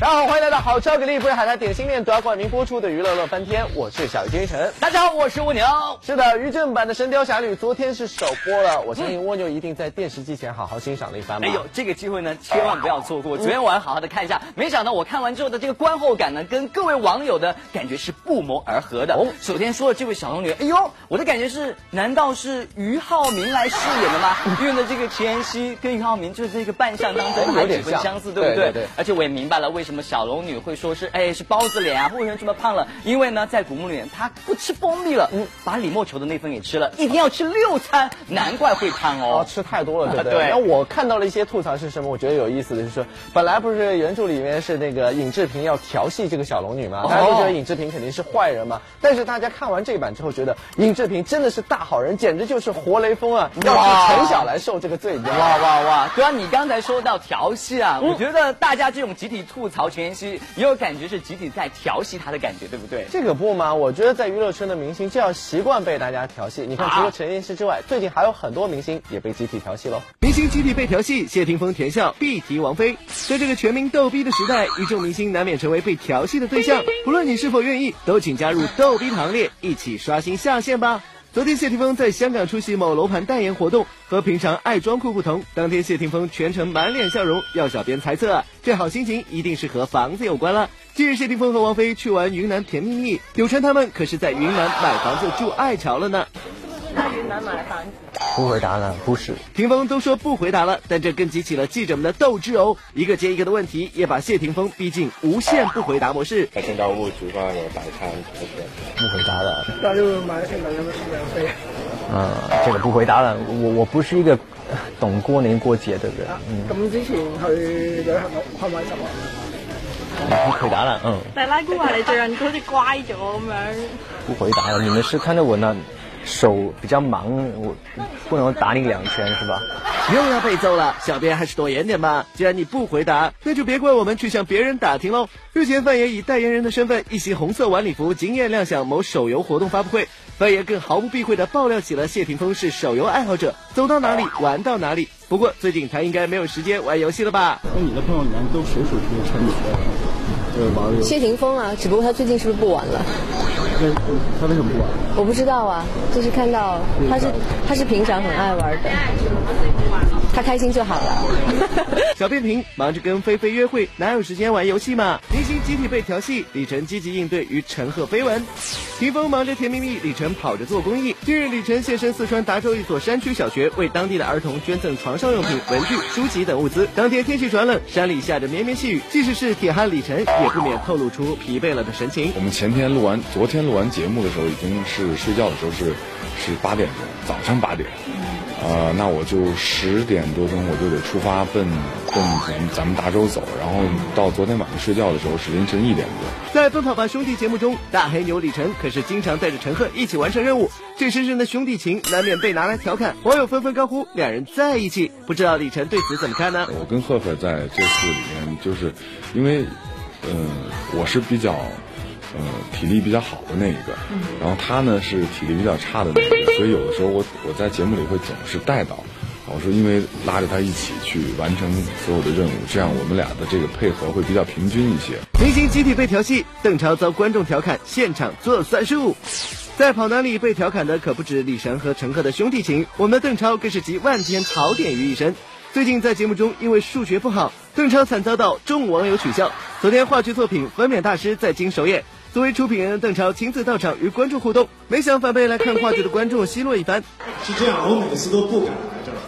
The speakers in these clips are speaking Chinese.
大家好，欢迎来到好吃给力不是海苔点心面夺冠名播出的娱乐乐翻天，我是小鱼金晨。大家好，我是蜗牛。是的，于正版的《神雕侠侣》昨天是首播了，我相信蜗牛一定在电视机前好好欣赏了一番吧。哎呦，这个机会呢，千万不要错过。昨天晚上好好的看一下，没想到我看完之后的这个观后感呢，跟各位网友的感觉是不谋而合的。哦，首先说的这位小龙女，哎呦，我的感觉是，难道是俞灏明来饰演的吗？因为呢，这个齐妍希跟俞灏明就是这个扮相当中还几分相似，对不对？对。而且我也明白了为什么小龙女会。说是哎是包子脸啊，为什么这么胖了？因为呢，在古墓里面她不吃蜂蜜了，嗯，把李莫愁的那份给吃了，一天要吃六餐，难怪会胖哦。吃太多了，对不对？然后我看到了一些吐槽是什么？我觉得有意思的就是说，本来不是原著里面是那个尹志平要调戏这个小龙女吗？大家都觉得尹志平肯定是坏人嘛。但是大家看完这一版之后，觉得尹志平真的是大好人，简直就是活雷锋啊！要替陈晓来受这个罪。哇哇哇！对啊，你刚才说到调戏啊，我觉得大家这种集体吐槽陈妍希，也有感觉是集体。在调戏他的感觉，对不对？这个不嘛？我觉得在娱乐圈的明星就要习惯被大家调戏。你看，除了陈妍希之外，最近还有很多明星也被集体调戏喽。明星集体被调戏，谢霆锋田笑必提王菲。在这个全民逗逼的时代，一众明星难免成为被调戏的对象。不论你是否愿意，都请加入逗逼行列，一起刷新下限吧。昨天谢霆锋在香港出席某楼盘代言活动，和平常爱装酷不同，当天谢霆锋全程满脸笑容，要小编猜测，这好心情一定是和房子有关了。近日谢霆锋和王菲去玩云南甜蜜蜜，有传他们可是在云南买房子住爱巢了呢。在云南买房子。不回答了，不是。霆锋都说不回答了，但这更激起了记者们的斗志哦。一个接一个的问题，也把谢霆锋逼进无限不回答模式。他听到物主帮我打开，不回答了。那就买现买什么免费？嗯，这个不回答了。我我不是一个懂过年过节的人。咁之前去旅行去买什么？不回答了，嗯。大拉姑话你最近好似乖咗咁样。不回答了，你们是看着我呢？手比较忙，我不能打你两拳是吧？又要被揍了，小编还是躲远点吧。既然你不回答，那就别怪我们去向别人打听喽。日前，范爷以代言人的身份，一袭红色晚礼服惊艳亮相某手游活动发布会。范爷更毫不避讳的爆料起了谢霆锋是手游爱好者，走到哪里玩到哪里。不过最近他应该没有时间玩游戏了吧？那你的朋友里面都谁属于沉迷的？呃，玩游戏？谢霆锋啊，只不过他最近是不是不玩了？他为什么不玩？我不知道啊，就是看到他是他是平常很爱玩的，他开心就好了。小变频忙着跟菲菲约会，哪有时间玩游戏嘛？明星集体被调戏，李晨积极应对与陈赫绯闻。霆锋忙着甜蜜蜜，李晨跑着做公益。近日，李晨现身四川达州一所山区小学，为当地的儿童捐赠床上用品、文具、书籍等物资。当天天气转冷，山里下着绵绵细雨，即使是铁汉李晨，也不免透露出疲惫了的神情。我们前天录完，昨天录完节目的时候，已经是睡觉的时候是是八点钟，早上八点。呃，那我就十点多钟我就得出发奔奔咱咱们达州走，然后到昨天晚上睡觉的时候是凌晨一点多。在《奔跑吧兄弟》节目中，大黑牛李晨可是经常带着陈赫一起完成任务，这深深的兄弟情难免被拿来调侃，网友纷纷高呼两人在一起。不知道李晨对此怎么看呢？我跟赫赫在这次里面，就是因为，呃，我是比较。呃，体力比较好的那一个，然后他呢是体力比较差的那一个，所以有的时候我我在节目里会总是带到，我说因为拉着他一起去完成所有的任务，这样我们俩的这个配合会比较平均一些。明星集体被调戏，邓超遭观众调侃现场做算术，在跑男里被调侃的可不止李晨和陈赫的兄弟情，我们的邓超更是集万千槽点于一身。最近在节目中因为数学不好，邓超惨遭到众网友取笑。昨天话剧作品《分娩大师》在京首演。作为出品人，邓超亲自到场与观众互动，没想反被来看话剧的观众奚落一番。是这样，我每次都不敢来这儿，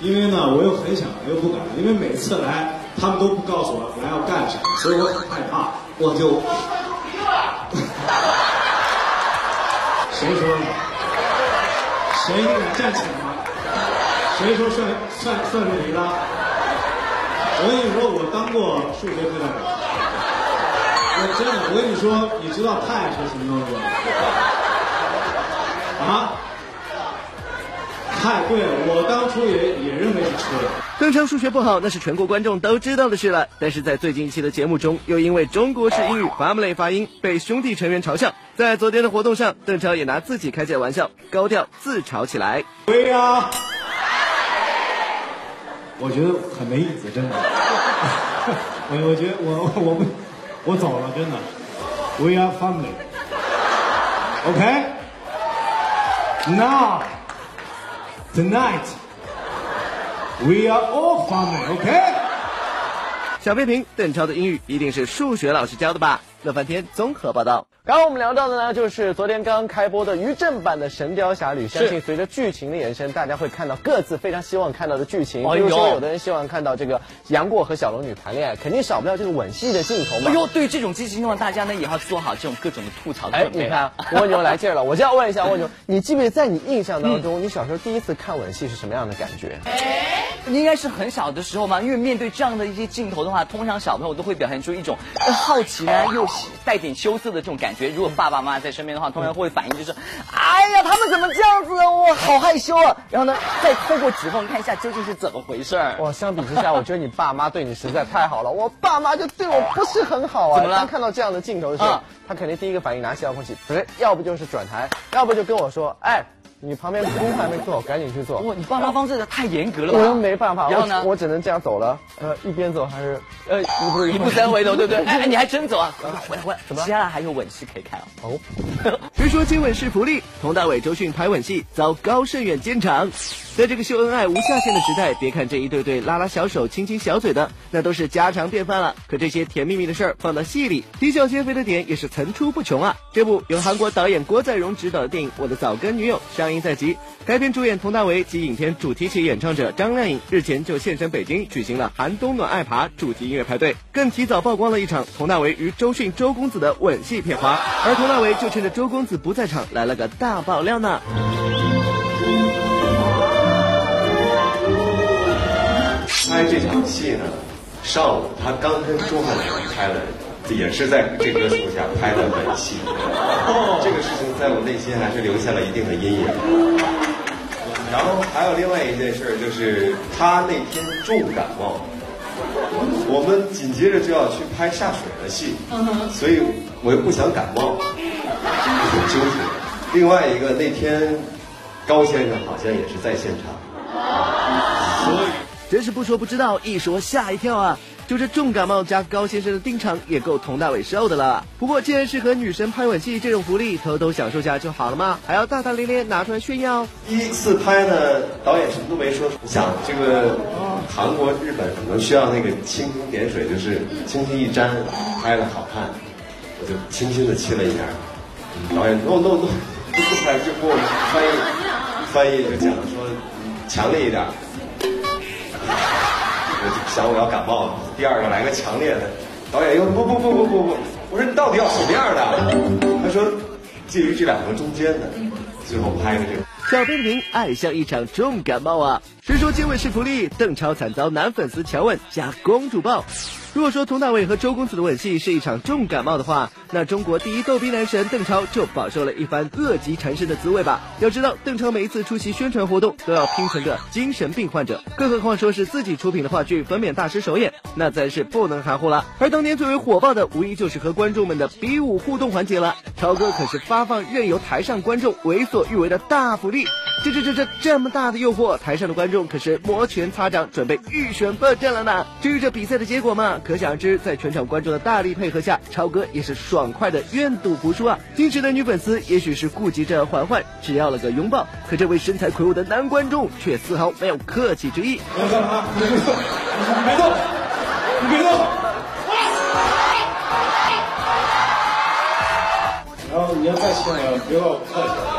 因为呢，我又很想，又不敢，因为每次来他们都不告诉我来要干什么，所以我很害怕，我就。谁说的？谁敢站起来？谁说算算算是你的？我跟你说，我当过数学课代表。我真的，我跟你说，你知道派是什么东西吗？啊？派对，我当初也也认为是车。邓超数学不好，那是全国观众都知道的事了。但是在最近一期的节目中，又因为中国式英语 family 发音被兄弟成员嘲笑。在昨天的活动上，邓超也拿自己开起玩笑，高调自嘲起来。对呀，我觉得很没意思，真的。我我觉得我我不我走了，真的。We are family. Okay? Now, tonight, we are all family, okay? 小飞平，邓超的英语一定是数学老师教的吧？乐翻天综合报道。刚刚我们聊到的呢，就是昨天刚刚开播的于正版的《神雕侠侣》，相信随着剧情的延伸，大家会看到各自非常希望看到的剧情。比如说，有的人希望看到这个杨过和小龙女谈恋爱，肯定少不了这个吻戏的镜头嘛。哎呦，对于这种激情的话，大家呢也要做好这种各种的吐槽。哎，你看蜗牛来劲了，我就要问一下蜗牛，你记不记得在你印象当中，你小时候第一次看吻戏是什么样的感觉？应该是很小的时候嘛，因为面对这样的一些镜头的话，通常小朋友都会表现出一种好奇呢，又带点羞涩的这种感觉。如果爸爸妈妈在身边的话，通常会反应就是，哎呀，他们怎么这样子？我好害羞啊！然后呢，再透过指缝看一下究竟是怎么回事儿。哇，相比之下，我觉得你爸妈对你实在太好了。我爸妈就对我不是很好啊。怎么了？当看到这样的镜头的时候，他肯定第一个反应拿起遥控器，不是，要不就是转台，要不就跟我说，哎。你旁边工还没做，赶紧去做。哇，你爸妈方式太严格了吧？我又没办法，然后呢，我只能这样走了。呃，一边走还是呃，不是一步三回头，对不对？哎，你还真走啊？回来回来，怎么？接下来还有吻戏可以看哦。哦，别说接吻是福利，佟大为、周迅拍吻戏遭高胜远监场。在这个秀恩爱无下限的时代，别看这一对对拉拉小手、亲亲小嘴的，那都是家常便饭了。可这些甜蜜蜜的事儿放到戏里，啼笑皆非的点也是层出不穷啊。这部由韩国导演郭在荣执导的电影《我的早更女友》上欢迎在即，该片主演佟大为及影片主题曲演唱者张靓颖日前就现身北京举行了寒冬暖爱爬主题音乐派对，更提早曝光了一场佟大为与周迅周公子的吻戏片花，而佟大为就趁着周公子不在场来了个大爆料呢。拍这场戏呢，上午他刚跟周汉良拍了，也是在这棵树下拍的吻戏。这个事情在我内心还是留下了一定的阴影。然后还有另外一件事，就是他那天重感冒，我们紧接着就要去拍下水的戏，所以我又不想感冒，很纠结。另外一个那天高先生好像也是在现场，所以。真是不说不知道，一说吓一跳啊！就这重感冒加高先生的定场，也够佟大为受的了。不过，既然是和女神拍吻戏，这种福利偷偷享受下就好了嘛，还要大大咧咧拿出来炫耀？第一次拍呢，导演什么都没说，想这个韩国、日本可能需要那个蜻蜓点水，就是轻轻一沾，拍的好看，我就轻轻的亲了一下。导演，no no no，不不拍，就给我翻译，翻译就讲说，强烈一点。我就想我要感冒了，第二个来个强烈的，导演又不不不不不不，我说你到底要什么样的？他说介于这两个中间的，最后拍的这个。小冰瓶爱像一场重感冒啊！谁说接吻是福利？邓超惨遭男粉丝强吻加公主抱。如果说佟大为和周公子的吻戏是一场重感冒的话，那中国第一逗逼男神邓超就饱受了一番恶疾缠身的滋味吧。要知道，邓超每一次出席宣传活动都要拼成个精神病患者，更何况说是自己出品的话剧《分娩大师》首演，那自然是不能含糊了。而当年最为火爆的，无疑就是和观众们的比武互动环节了。超哥可是发放任由台上观众为所欲为的大福利。这这这这这么大的诱惑，台上的观众可是摩拳擦掌，准备预选奋战了呢。至于这比赛的结果嘛，可想而知，在全场观众的大力配合下，超哥也是爽快的愿赌服输啊。矜持的女粉丝也许是顾及着嬛嬛，只要了个拥抱，可这位身材魁梧的男观众却丝毫没有客气之意。别动，别动，你别动。然后你要再亲我，别让我客气。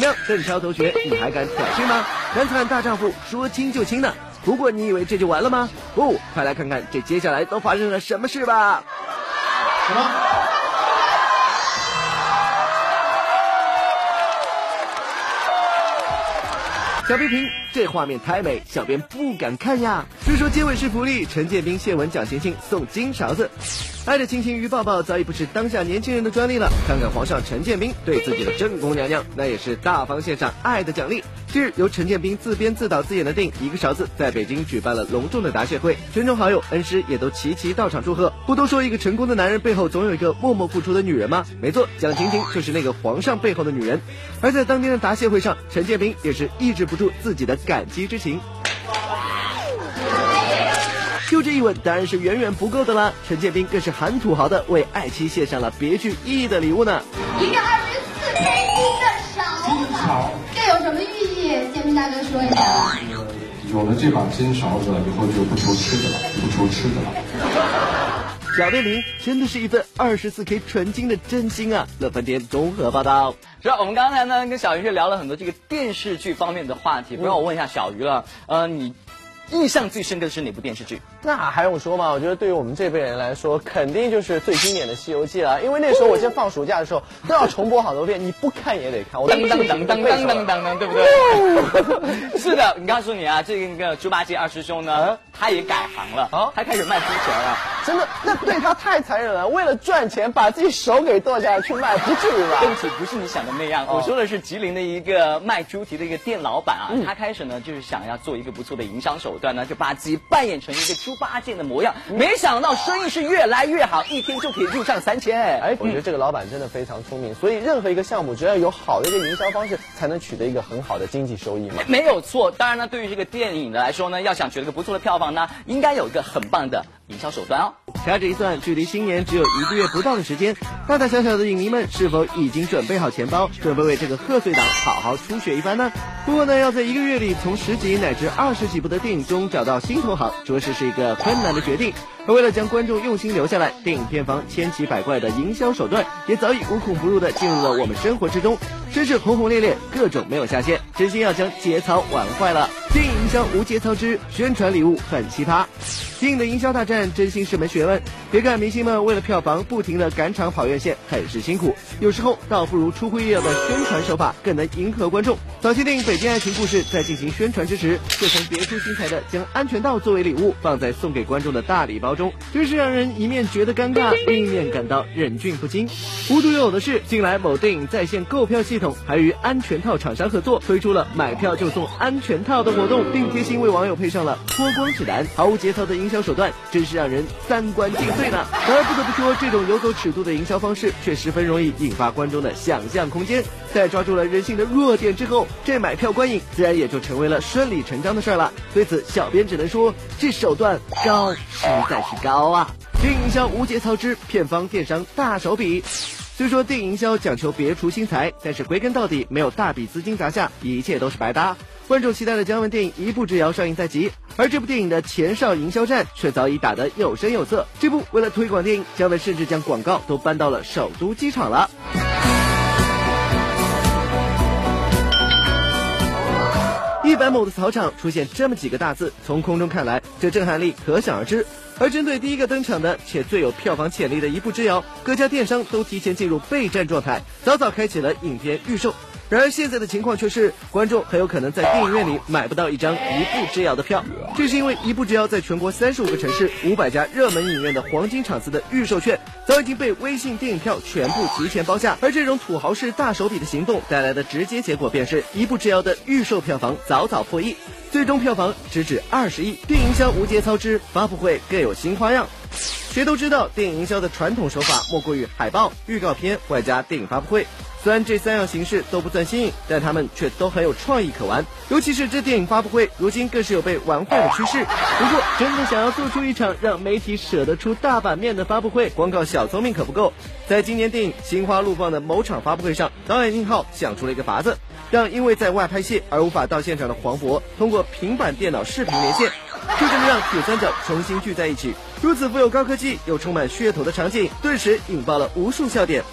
怎么样，邓超同学，你还敢挑衅吗？男子汉大丈夫，说亲就亲呢。不过你以为这就完了吗？不，快来看看这接下来都发生了什么事吧。什么？小批评，这画面太美，小编不敢看呀。据说结尾是福利，陈建斌谢文蒋勤勤送金勺子。爱的亲亲与抱抱早已不是当下年轻人的专利了。看看皇上陈建斌对自己的正宫娘娘，那也是大方献上爱的奖励。近日，由陈建斌自编自导自演的电影《一个勺子》在北京举办了隆重的答谢会，群众好友、恩师也都齐齐到场祝贺。不都说一个成功的男人背后总有一个默默付出的女人吗？没错，蒋勤勤就是那个皇上背后的女人。而在当天的答谢会上，陈建斌也是抑制不住自己的感激之情。就这一吻当然是远远不够的啦。陈建斌更是很土豪的为爱妻献上了别具意义的礼物呢。一个二十四 K 金的勺子，这有什么寓意？建斌大哥说一下。有了这把金勺子，以后就不愁吃的了，不愁吃的了。小电玲真的是一份二十四 K 纯金的真心啊！乐翻天综合报道。是吧？我们刚才呢跟小鱼是聊了很多这个电视剧方面的话题，不让我问一下小鱼了，呃，你印象最深刻的是哪部电视剧？那还用说吗？我觉得对于我们这辈人来说，肯定就是最经典的《西游记》了。因为那时候我先放暑假的时候都要重播好多遍，你不看也得看。我当当当当当当当当，对不对？是的，你告诉你啊，这个猪八戒二师兄呢，他也改行了，他开始卖猪钱了。真的，那对他太残忍了。为了赚钱，把自己手给剁下来去卖，不至于吧？对不起，不是你想的那样。我说的是吉林的一个卖猪蹄的一个店老板啊，他开始呢就是想要做一个不错的营销手段呢，就把自己扮演成一个猪八戒的模样。没想到生意是越来越好，一天就可以入账三千。哎，我觉得这个老板真的非常聪明。所以任何一个项目，只要有好的一个营销方式，才能取得一个很好的经济收益嘛。没有错。当然呢，对于这个电影的来说呢，要想取得一个不错的票房呢，应该有一个很棒的营销手段哦。掐指一算，距离新年只有一个月不到的时间，大大小小的影迷们是否已经准备好钱包，准备为这个贺岁档好好出血一番呢？不过呢，要在一个月里从十几乃至二十几部的电影中找到新同行，着实是一个困难的决定。而为了将观众用心留下来，电影片方千奇百怪的营销手段也早已无孔不入的进入了我们生活之中，真是轰轰烈烈，各种没有下限，真心要将节操玩坏了。电影营销无节操之宣传礼物很奇葩。电影的营销大战真心是门学问，别看明星们为了票房不停的赶场跑院线，很是辛苦，有时候倒不如出乎意料的宣传手法更能迎合观众。早期电影《北京爱情故事》在进行宣传之时，就曾别出心裁的将安全套作为礼物放在送给观众的大礼包中，真是让人一面觉得尴尬，另一面感到忍俊不禁。无独有偶的是，近来某电影在线购票系统还与安全套厂商合作，推出了买票就送安全套的活动，并贴心为网友配上了脱光指南，毫无节操的营营销手段，真是让人三观尽碎呢。然而不得不说，这种游走尺度的营销方式，却十分容易引发观众的想象空间。在抓住了人性的弱点之后，这买票观影自然也就成为了顺理成章的事了。对此，小编只能说，这手段高，实在是高啊！电影营销无节操之片方电商大手笔。虽说电影营销讲求别出心裁，但是归根到底，没有大笔资金砸下，一切都是白搭。观众期待的姜文电影《一步之遥》上映在即，而这部电影的前哨营销战却早已打得有声有色。这部为了推广电影，姜文甚至将广告都搬到了首都机场了。一百亩的草场出现这么几个大字，从空中看来，这震撼力可想而知。而针对第一个登场的且最有票房潜力的一步之遥，各家电商都提前进入备战状态，早早开启了影片预售。然而现在的情况却是，观众很有可能在电影院里买不到一张一步之遥的票，这是因为一步之遥在全国三十五个城市、五百家热门影院的黄金场次的预售券，早已经被微信电影票全部提前包下。而这种土豪式大手笔的行动带来的直接结果，便是一步之遥的预售票房早早破亿，最终票房直指二十亿。电影营销无节操之发布会更有新花样。谁都知道，电影营销的传统手法莫过于海报、预告片外加电影发布会。虽然这三样形式都不算新颖，但他们却都很有创意可玩。尤其是这电影发布会，如今更是有被玩坏的趋势。不过，真的想要做出一场让媒体舍得出大版面的发布会，光靠小聪明可不够。在今年电影《心花怒放》的某场发布会上，导演宁浩想出了一个法子，让因为在外拍戏而无法到现场的黄渤，通过平板电脑视频连线，就这么让铁三角重新聚在一起。如此富有高科技又充满噱头的场景，顿时引爆了无数笑点。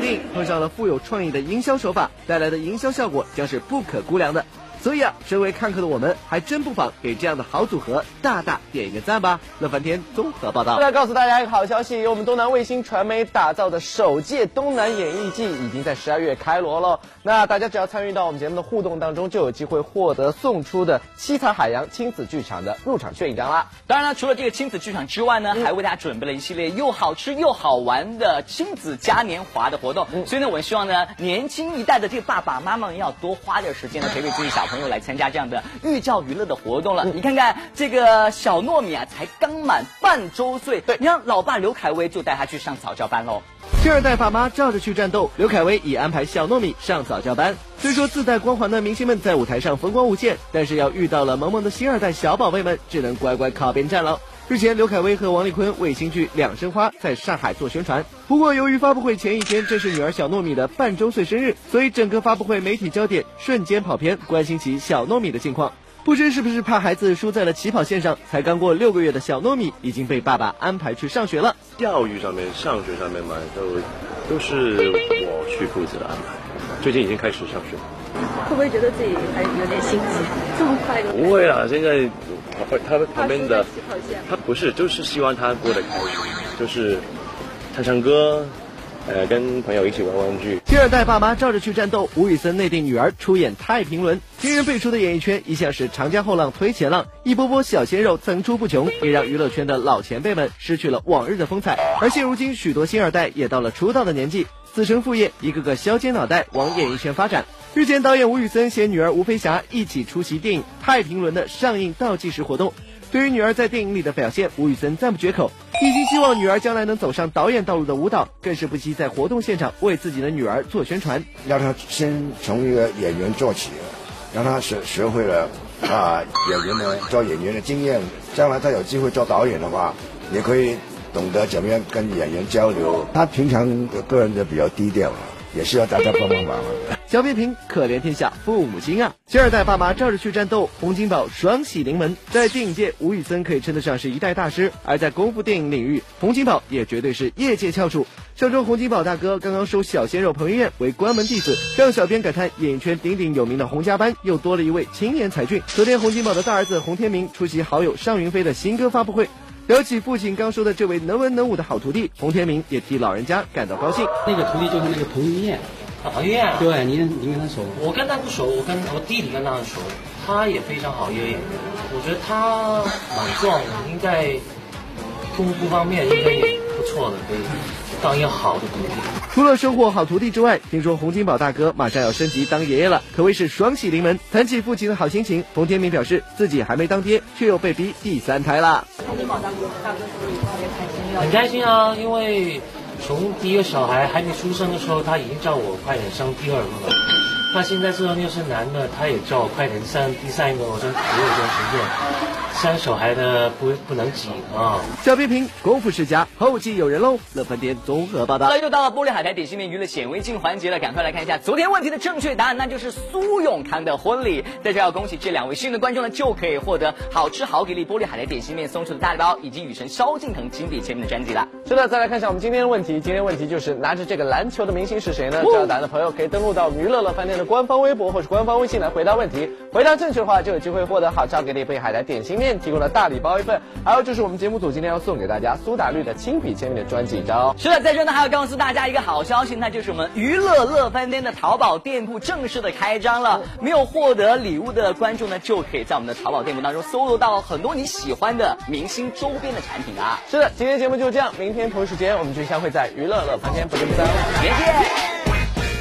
电影碰上了富有创意的营销手法，带来的营销效果将是不可估量的。所以啊，身为看客的我们，还真不妨给这样的好组合大大点一个赞吧。乐翻天综合报道。再来告诉大家一个好消息，由我们东南卫星传媒打造的首届东南演艺季已经在十二月开锣了。那大家只要参与到我们节目的互动当中，就有机会获得送出的七彩海洋亲子剧场的入场券一张啦。当然了，除了这个亲子剧场之外呢，还为大家准备了一系列又好吃又好玩的亲子嘉年华的活动。所以呢，我们希望呢，年轻一代的这个爸爸妈妈要多花点时间呢陪陪自己小朋友来参加这样的寓教于乐的活动了。你看看这个小糯米啊，才刚满半周岁，对，你让老爸刘恺威就带他去上早教班喽。第二代爸妈照着去战斗，刘恺威已安排小糯米上早教班。虽说自带光环的明星们在舞台上风光无限，但是要遇到了萌萌的新二代小宝贝们，只能乖乖靠边站了。日前，刘恺威和王丽坤为新剧《两生花》在上海做宣传。不过，由于发布会前一天正是女儿小糯米的半周岁生日，所以整个发布会媒体焦点瞬间跑偏，关心起小糯米的近况。不知是不是怕孩子输在了起跑线上，才刚过六个月的小糯米已经被爸爸安排去上学了。教育上面、上学上面嘛，都都是我去负责安排。最近已经开始上学，会不会觉得自己还有点心急？这么快的？不会啦，现在他旁边的他不是，就是希望他过得开心，就是唱唱歌。呃，跟朋友一起玩玩具。第二代爸妈照着去战斗，吴宇森内定女儿出演太平轮。新人辈出的演艺圈一向是长江后浪推前浪，一波波小鲜肉层出不穷，也让娱乐圈的老前辈们失去了往日的风采。而现如今，许多新二代也到了出道的年纪，子承父业，一个个削尖脑袋往演艺圈发展。日前，导演吴宇森携女儿吴飞霞一起出席电影《太平轮》的上映倒计时活动。对于女儿在电影里的表现，吴宇森赞不绝口。一心希望女儿将来能走上导演道路的舞蹈，更是不惜在活动现场为自己的女儿做宣传。让她先从一个演员做起，让她学学会了啊演员的做演员的经验，将来她有机会做导演的话，也可以懂得怎么样跟演员交流。她平常个人就比较低调。也需要大家帮帮忙了。小编评，可怜天下父母心啊！新二代爸妈照着去战斗，洪金宝双喜临门。在电影界，吴宇森可以称得上是一代大师；而在功夫电影领域，洪金宝也绝对是业界翘楚。上周，洪金宝大哥刚刚收小鲜肉彭于晏为关门弟子，让小编感叹演艺圈鼎鼎有名的洪家班又多了一位青年才俊。昨天，洪金宝的大儿子洪天明出席好友尚云飞的新歌发布会。聊起父亲刚说的这位能文能武的好徒弟，洪天明也替老人家感到高兴。那个徒弟就是那个彭于晏，彭于晏，对，您您跟他熟？我跟他不熟，我跟我弟弟跟他熟，他也非常好一个演员，我觉得他蛮壮的，应该功夫方面应该也不错的，可以。当一个好的徒弟。除了收获好徒弟之外，听说洪金宝大哥马上要升级当爷爷了，可谓是双喜临门。谈起父亲的好心情，洪天明表示自己还没当爹，却又被逼第三胎了。洪金宝大哥，大哥是不是特别开心？很开心啊，因为从第一个小孩还没出生的时候，他已经叫我快点生第二个了。他现在知道又是男的，他也叫我快点生第三个，我说给我一段时间。生小孩的不不能挤啊！小批评功夫世家后继有人喽。乐翻天综合报道。又到了玻璃海苔点心面娱乐显微镜环节了，赶快来看一下昨天问题的正确答案，那就是苏永康的婚礼。在这要恭喜这两位幸运的观众呢，就可以获得好吃好给力玻璃海苔点心面送出的大礼包，以及雨神萧敬腾亲笔签名的专辑了。是的，再来看一下我们今天的问题。今天问题就是拿着这个篮球的明星是谁呢？知道答案的朋友可以登录到娱乐乐饭店的官方微博或是官方微信来回答问题。回答正确的话，就有机会获得好吃好给力玻璃海苔点心面提供的大礼包。一份，还有就是我们节目组今天要送给大家苏打绿的亲笔签名的专辑一张。是的，在这呢还要告诉大家一个好消息，那就是我们娱乐乐翻天的淘宝店铺正式的开张了。没有获得礼物的观众呢，就可以在我们的淘宝店铺当中搜罗到很多你喜欢的明星周边的产品啊。是的，今天节目就这样，明天同一时间我们就相会在娱乐乐翻天，不见不散，再见。